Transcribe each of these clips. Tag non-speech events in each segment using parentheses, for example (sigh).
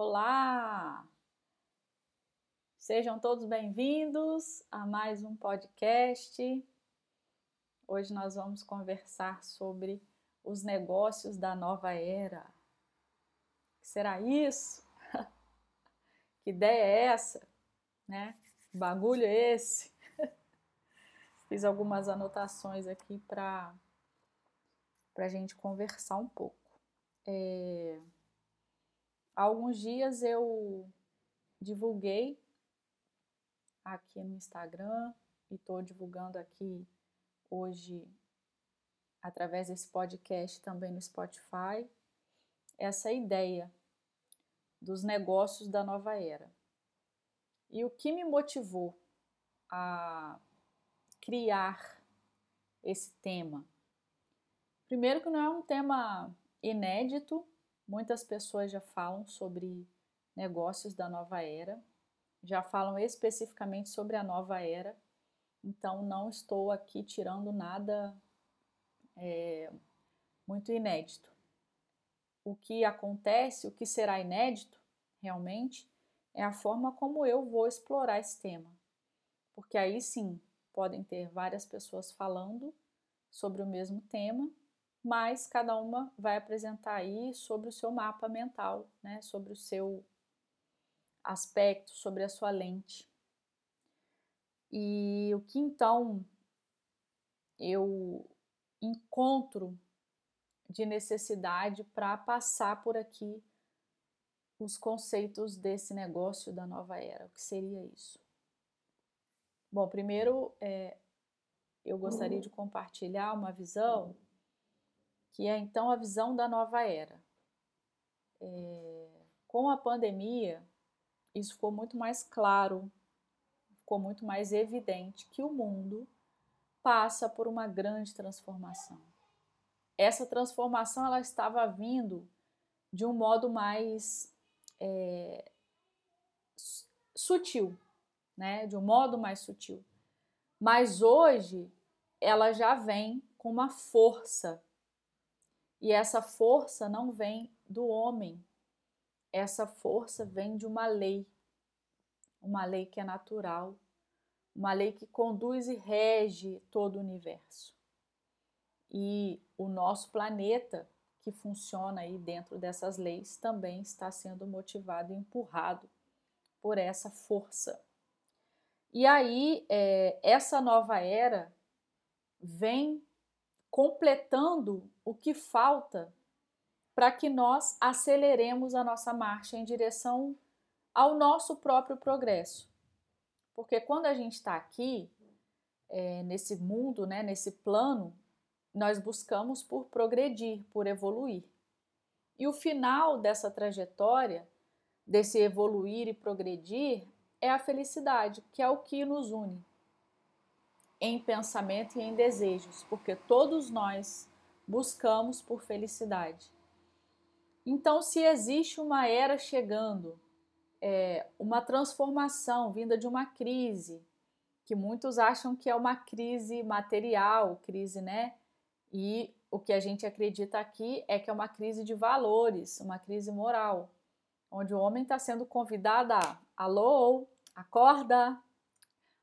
Olá! Sejam todos bem-vindos a mais um podcast. Hoje nós vamos conversar sobre os negócios da nova era. Será isso? (laughs) que ideia é essa? Né? Que bagulho é esse? (laughs) Fiz algumas anotações aqui para a gente conversar um pouco. É... Há alguns dias eu divulguei aqui no Instagram e estou divulgando aqui hoje através desse podcast também no Spotify essa ideia dos negócios da nova era. E o que me motivou a criar esse tema? Primeiro que não é um tema inédito, Muitas pessoas já falam sobre negócios da nova era, já falam especificamente sobre a nova era, então não estou aqui tirando nada é, muito inédito. O que acontece, o que será inédito realmente, é a forma como eu vou explorar esse tema. Porque aí sim podem ter várias pessoas falando sobre o mesmo tema mas cada uma vai apresentar aí sobre o seu mapa mental, né, sobre o seu aspecto, sobre a sua lente. E o que então eu encontro de necessidade para passar por aqui os conceitos desse negócio da nova era. O que seria isso? Bom, primeiro é, eu gostaria de compartilhar uma visão que é então a visão da nova era. É, com a pandemia, isso ficou muito mais claro, ficou muito mais evidente que o mundo passa por uma grande transformação. Essa transformação ela estava vindo de um modo mais é, sutil, né? De um modo mais sutil. Mas hoje ela já vem com uma força e essa força não vem do homem, essa força vem de uma lei, uma lei que é natural, uma lei que conduz e rege todo o universo. E o nosso planeta, que funciona aí dentro dessas leis, também está sendo motivado e empurrado por essa força. E aí, é, essa nova era vem completando o que falta para que nós aceleremos a nossa marcha em direção ao nosso próprio progresso. Porque quando a gente está aqui, é, nesse mundo, né, nesse plano, nós buscamos por progredir, por evoluir. E o final dessa trajetória, desse evoluir e progredir, é a felicidade, que é o que nos une em pensamento e em desejos, porque todos nós buscamos por felicidade. Então, se existe uma era chegando, é, uma transformação vinda de uma crise, que muitos acham que é uma crise material, crise, né? E o que a gente acredita aqui é que é uma crise de valores, uma crise moral, onde o homem está sendo convidado a, alô, acorda,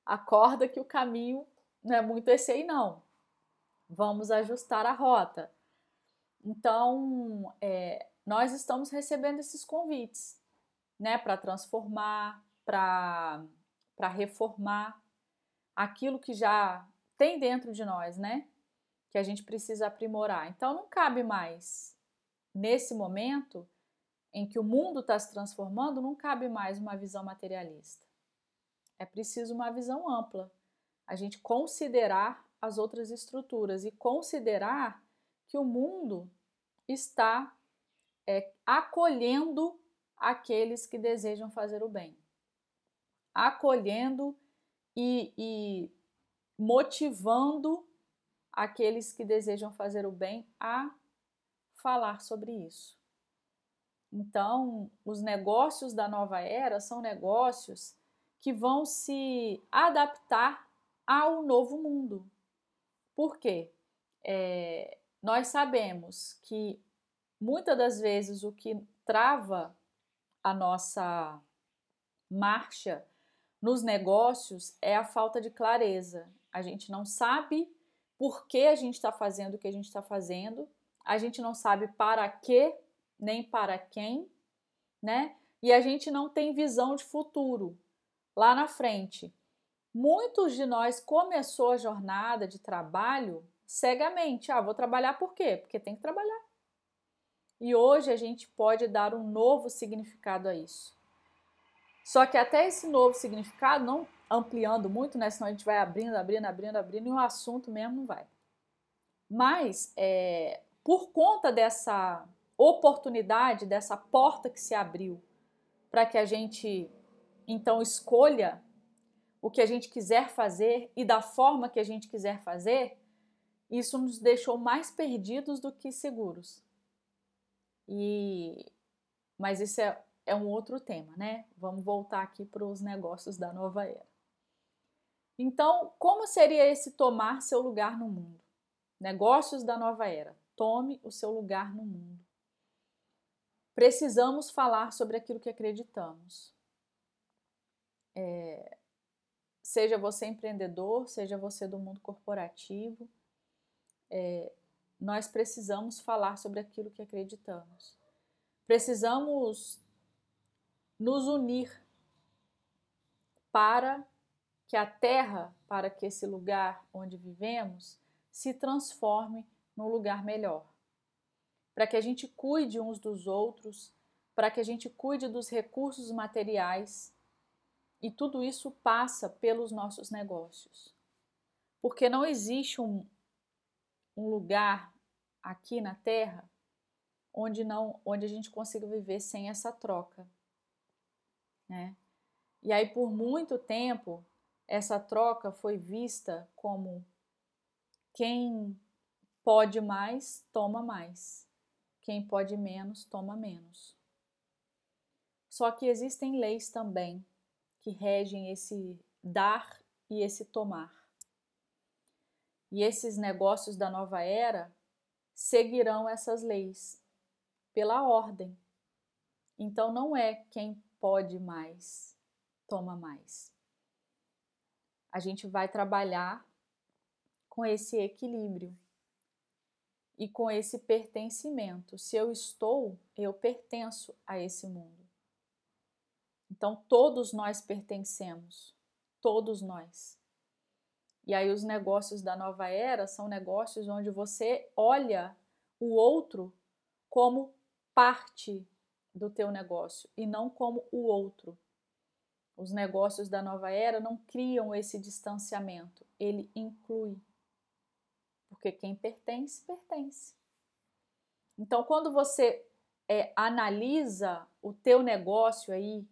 acorda que o caminho não é muito esse aí não. Vamos ajustar a rota. Então, é, nós estamos recebendo esses convites, né, para transformar, para reformar aquilo que já tem dentro de nós, né, que a gente precisa aprimorar. Então, não cabe mais nesse momento em que o mundo está se transformando, não cabe mais uma visão materialista. É preciso uma visão ampla a gente considerar as outras estruturas e considerar que o mundo está é, acolhendo aqueles que desejam fazer o bem, acolhendo e, e motivando aqueles que desejam fazer o bem a falar sobre isso. Então, os negócios da nova era são negócios que vão se adaptar ao novo mundo. Por quê? É, nós sabemos que muitas das vezes o que trava a nossa marcha nos negócios é a falta de clareza. A gente não sabe por que a gente está fazendo o que a gente está fazendo, a gente não sabe para que nem para quem, né? E a gente não tem visão de futuro lá na frente. Muitos de nós começou a jornada de trabalho cegamente. Ah, vou trabalhar por quê? Porque tem que trabalhar. E hoje a gente pode dar um novo significado a isso. Só que até esse novo significado, não ampliando muito, né? Senão a gente vai abrindo, abrindo, abrindo, abrindo, e o assunto mesmo não vai. Mas, é, por conta dessa oportunidade, dessa porta que se abriu, para que a gente então escolha o que a gente quiser fazer e da forma que a gente quiser fazer, isso nos deixou mais perdidos do que seguros. E mas isso é é um outro tema, né? Vamos voltar aqui para os negócios da nova era. Então, como seria esse tomar seu lugar no mundo? Negócios da nova era. Tome o seu lugar no mundo. Precisamos falar sobre aquilo que acreditamos. É, seja você empreendedor, seja você do mundo corporativo, é, nós precisamos falar sobre aquilo que acreditamos. Precisamos nos unir para que a terra, para que esse lugar onde vivemos se transforme num lugar melhor. Para que a gente cuide uns dos outros, para que a gente cuide dos recursos materiais e tudo isso passa pelos nossos negócios. Porque não existe um, um lugar aqui na Terra onde não onde a gente consiga viver sem essa troca né? E aí por muito tempo essa troca foi vista como quem pode mais toma mais, quem pode menos toma menos. Só que existem leis também que regem esse dar e esse tomar. E esses negócios da nova era seguirão essas leis pela ordem. Então não é quem pode mais, toma mais. A gente vai trabalhar com esse equilíbrio e com esse pertencimento. Se eu estou, eu pertenço a esse mundo. Então todos nós pertencemos, todos nós. E aí os negócios da nova era são negócios onde você olha o outro como parte do teu negócio e não como o outro. Os negócios da nova era não criam esse distanciamento, ele inclui. Porque quem pertence, pertence. Então, quando você é, analisa o teu negócio aí,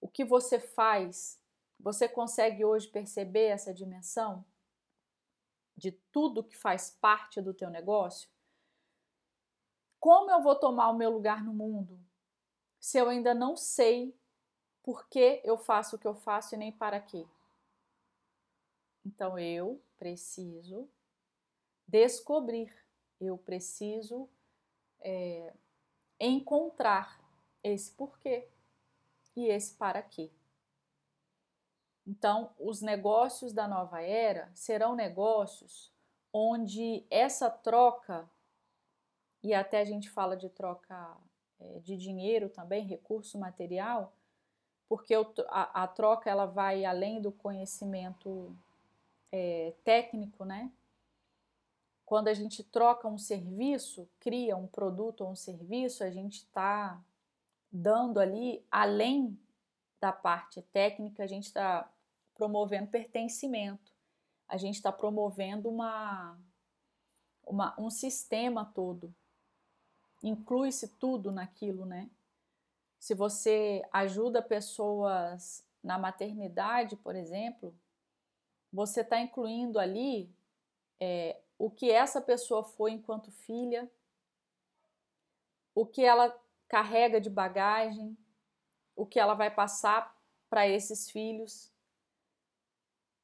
o que você faz, você consegue hoje perceber essa dimensão de tudo que faz parte do teu negócio? Como eu vou tomar o meu lugar no mundo se eu ainda não sei por que eu faço o que eu faço e nem para quê? Então eu preciso descobrir, eu preciso é, encontrar esse porquê e esse para quê. Então, os negócios da nova era serão negócios onde essa troca e até a gente fala de troca é, de dinheiro também, recurso material, porque a, troca ela vai além do conhecimento é, técnico, né? Quando a gente troca um serviço, cria um produto ou um serviço, a gente está dando ali, além da parte técnica, a gente está promovendo pertencimento, a gente está promovendo uma, uma, um sistema todo inclui-se tudo naquilo, né? Se você ajuda pessoas na maternidade, por exemplo, você está incluindo ali é, o que essa pessoa foi enquanto filha, o que ela carrega de bagagem, o que ela vai passar para esses filhos,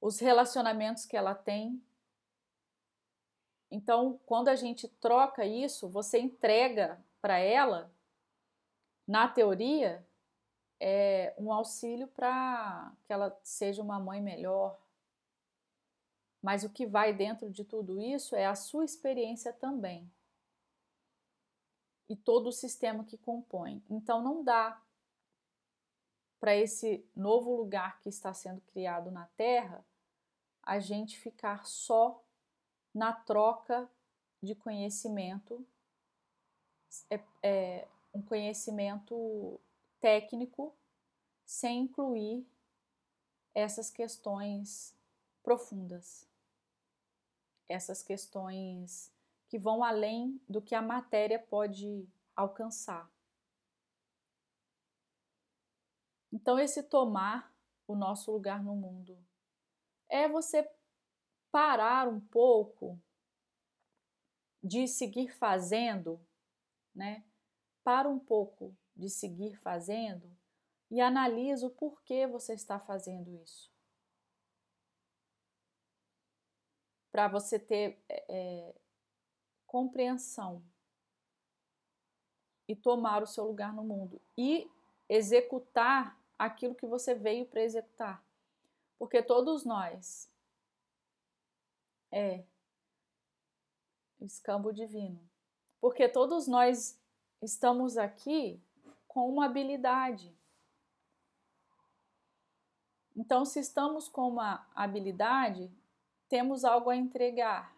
os relacionamentos que ela tem. Então, quando a gente troca isso, você entrega para ela, na teoria, é um auxílio para que ela seja uma mãe melhor. Mas o que vai dentro de tudo isso é a sua experiência também. E todo o sistema que compõe. Então não dá para esse novo lugar que está sendo criado na Terra a gente ficar só na troca de conhecimento, é, é um conhecimento técnico, sem incluir essas questões profundas, essas questões que vão além do que a matéria pode alcançar. Então, esse tomar o nosso lugar no mundo é você parar um pouco de seguir fazendo, né? Para um pouco de seguir fazendo e analisa o porquê você está fazendo isso. Para você ter é, compreensão e tomar o seu lugar no mundo e executar aquilo que você veio para executar. Porque todos nós é escambo divino. Porque todos nós estamos aqui com uma habilidade. Então, se estamos com uma habilidade, temos algo a entregar.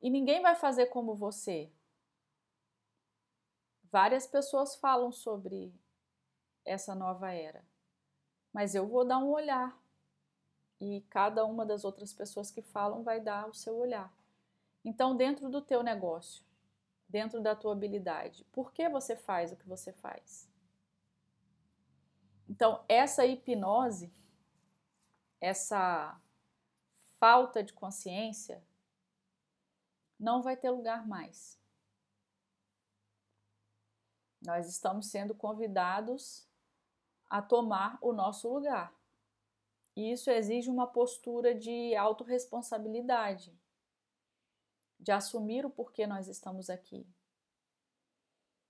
E ninguém vai fazer como você. Várias pessoas falam sobre essa nova era, mas eu vou dar um olhar e cada uma das outras pessoas que falam vai dar o seu olhar. Então, dentro do teu negócio, dentro da tua habilidade, por que você faz o que você faz? Então, essa hipnose, essa falta de consciência, não vai ter lugar mais. Nós estamos sendo convidados a tomar o nosso lugar. E isso exige uma postura de autorresponsabilidade, de assumir o porquê nós estamos aqui.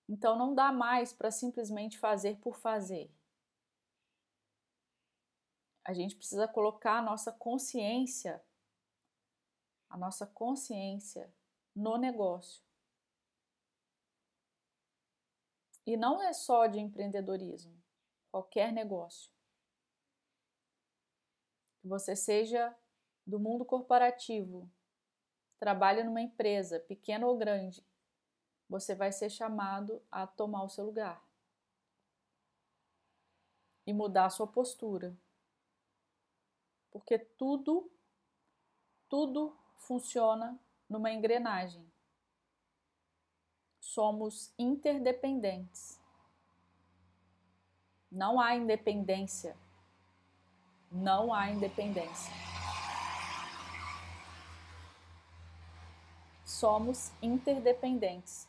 Então não dá mais para simplesmente fazer por fazer. A gente precisa colocar a nossa consciência, a nossa consciência no negócio. E não é só de empreendedorismo, qualquer negócio. Que você seja do mundo corporativo, trabalhe numa empresa, pequena ou grande, você vai ser chamado a tomar o seu lugar e mudar a sua postura. Porque tudo, tudo funciona numa engrenagem somos interdependentes. Não há independência. Não há independência. Somos interdependentes.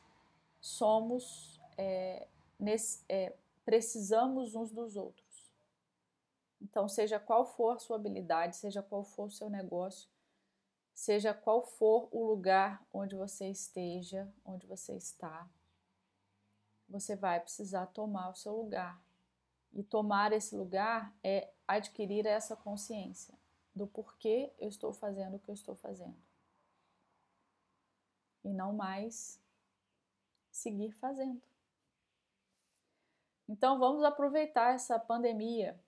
Somos. É, nesse, é, precisamos uns dos outros. Então, seja qual for a sua habilidade, seja qual for o seu negócio, seja qual for o lugar onde você esteja, onde você está, você vai precisar tomar o seu lugar. E tomar esse lugar é adquirir essa consciência do porquê eu estou fazendo o que eu estou fazendo. E não mais seguir fazendo. Então vamos aproveitar essa pandemia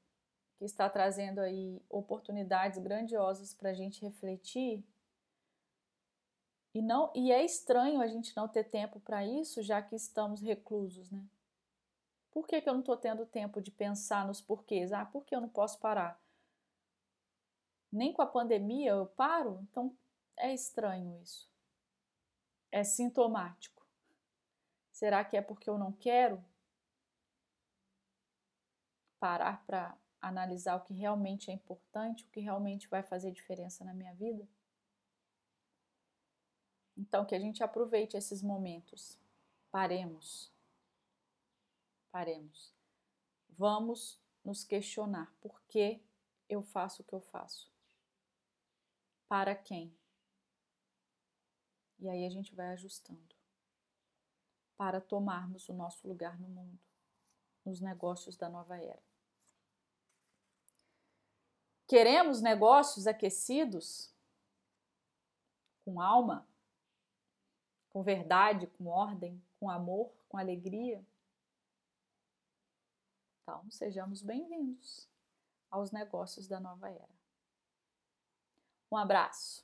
que está trazendo aí oportunidades grandiosas para a gente refletir e não e é estranho a gente não ter tempo para isso, já que estamos reclusos, né? Por que, que eu não estou tendo tempo de pensar nos porquês? Ah, por que eu não posso parar? Nem com a pandemia eu paro? Então é estranho isso. É sintomático. Será que é porque eu não quero parar para analisar o que realmente é importante, o que realmente vai fazer diferença na minha vida? Então, que a gente aproveite esses momentos. Paremos. Paremos. Vamos nos questionar por que eu faço o que eu faço. Para quem? E aí a gente vai ajustando. para tomarmos o nosso lugar no mundo, nos negócios da nova era. Queremos negócios aquecidos, com alma, com verdade, com ordem, com amor, com alegria? Então, sejamos bem-vindos aos negócios da nova era. Um abraço.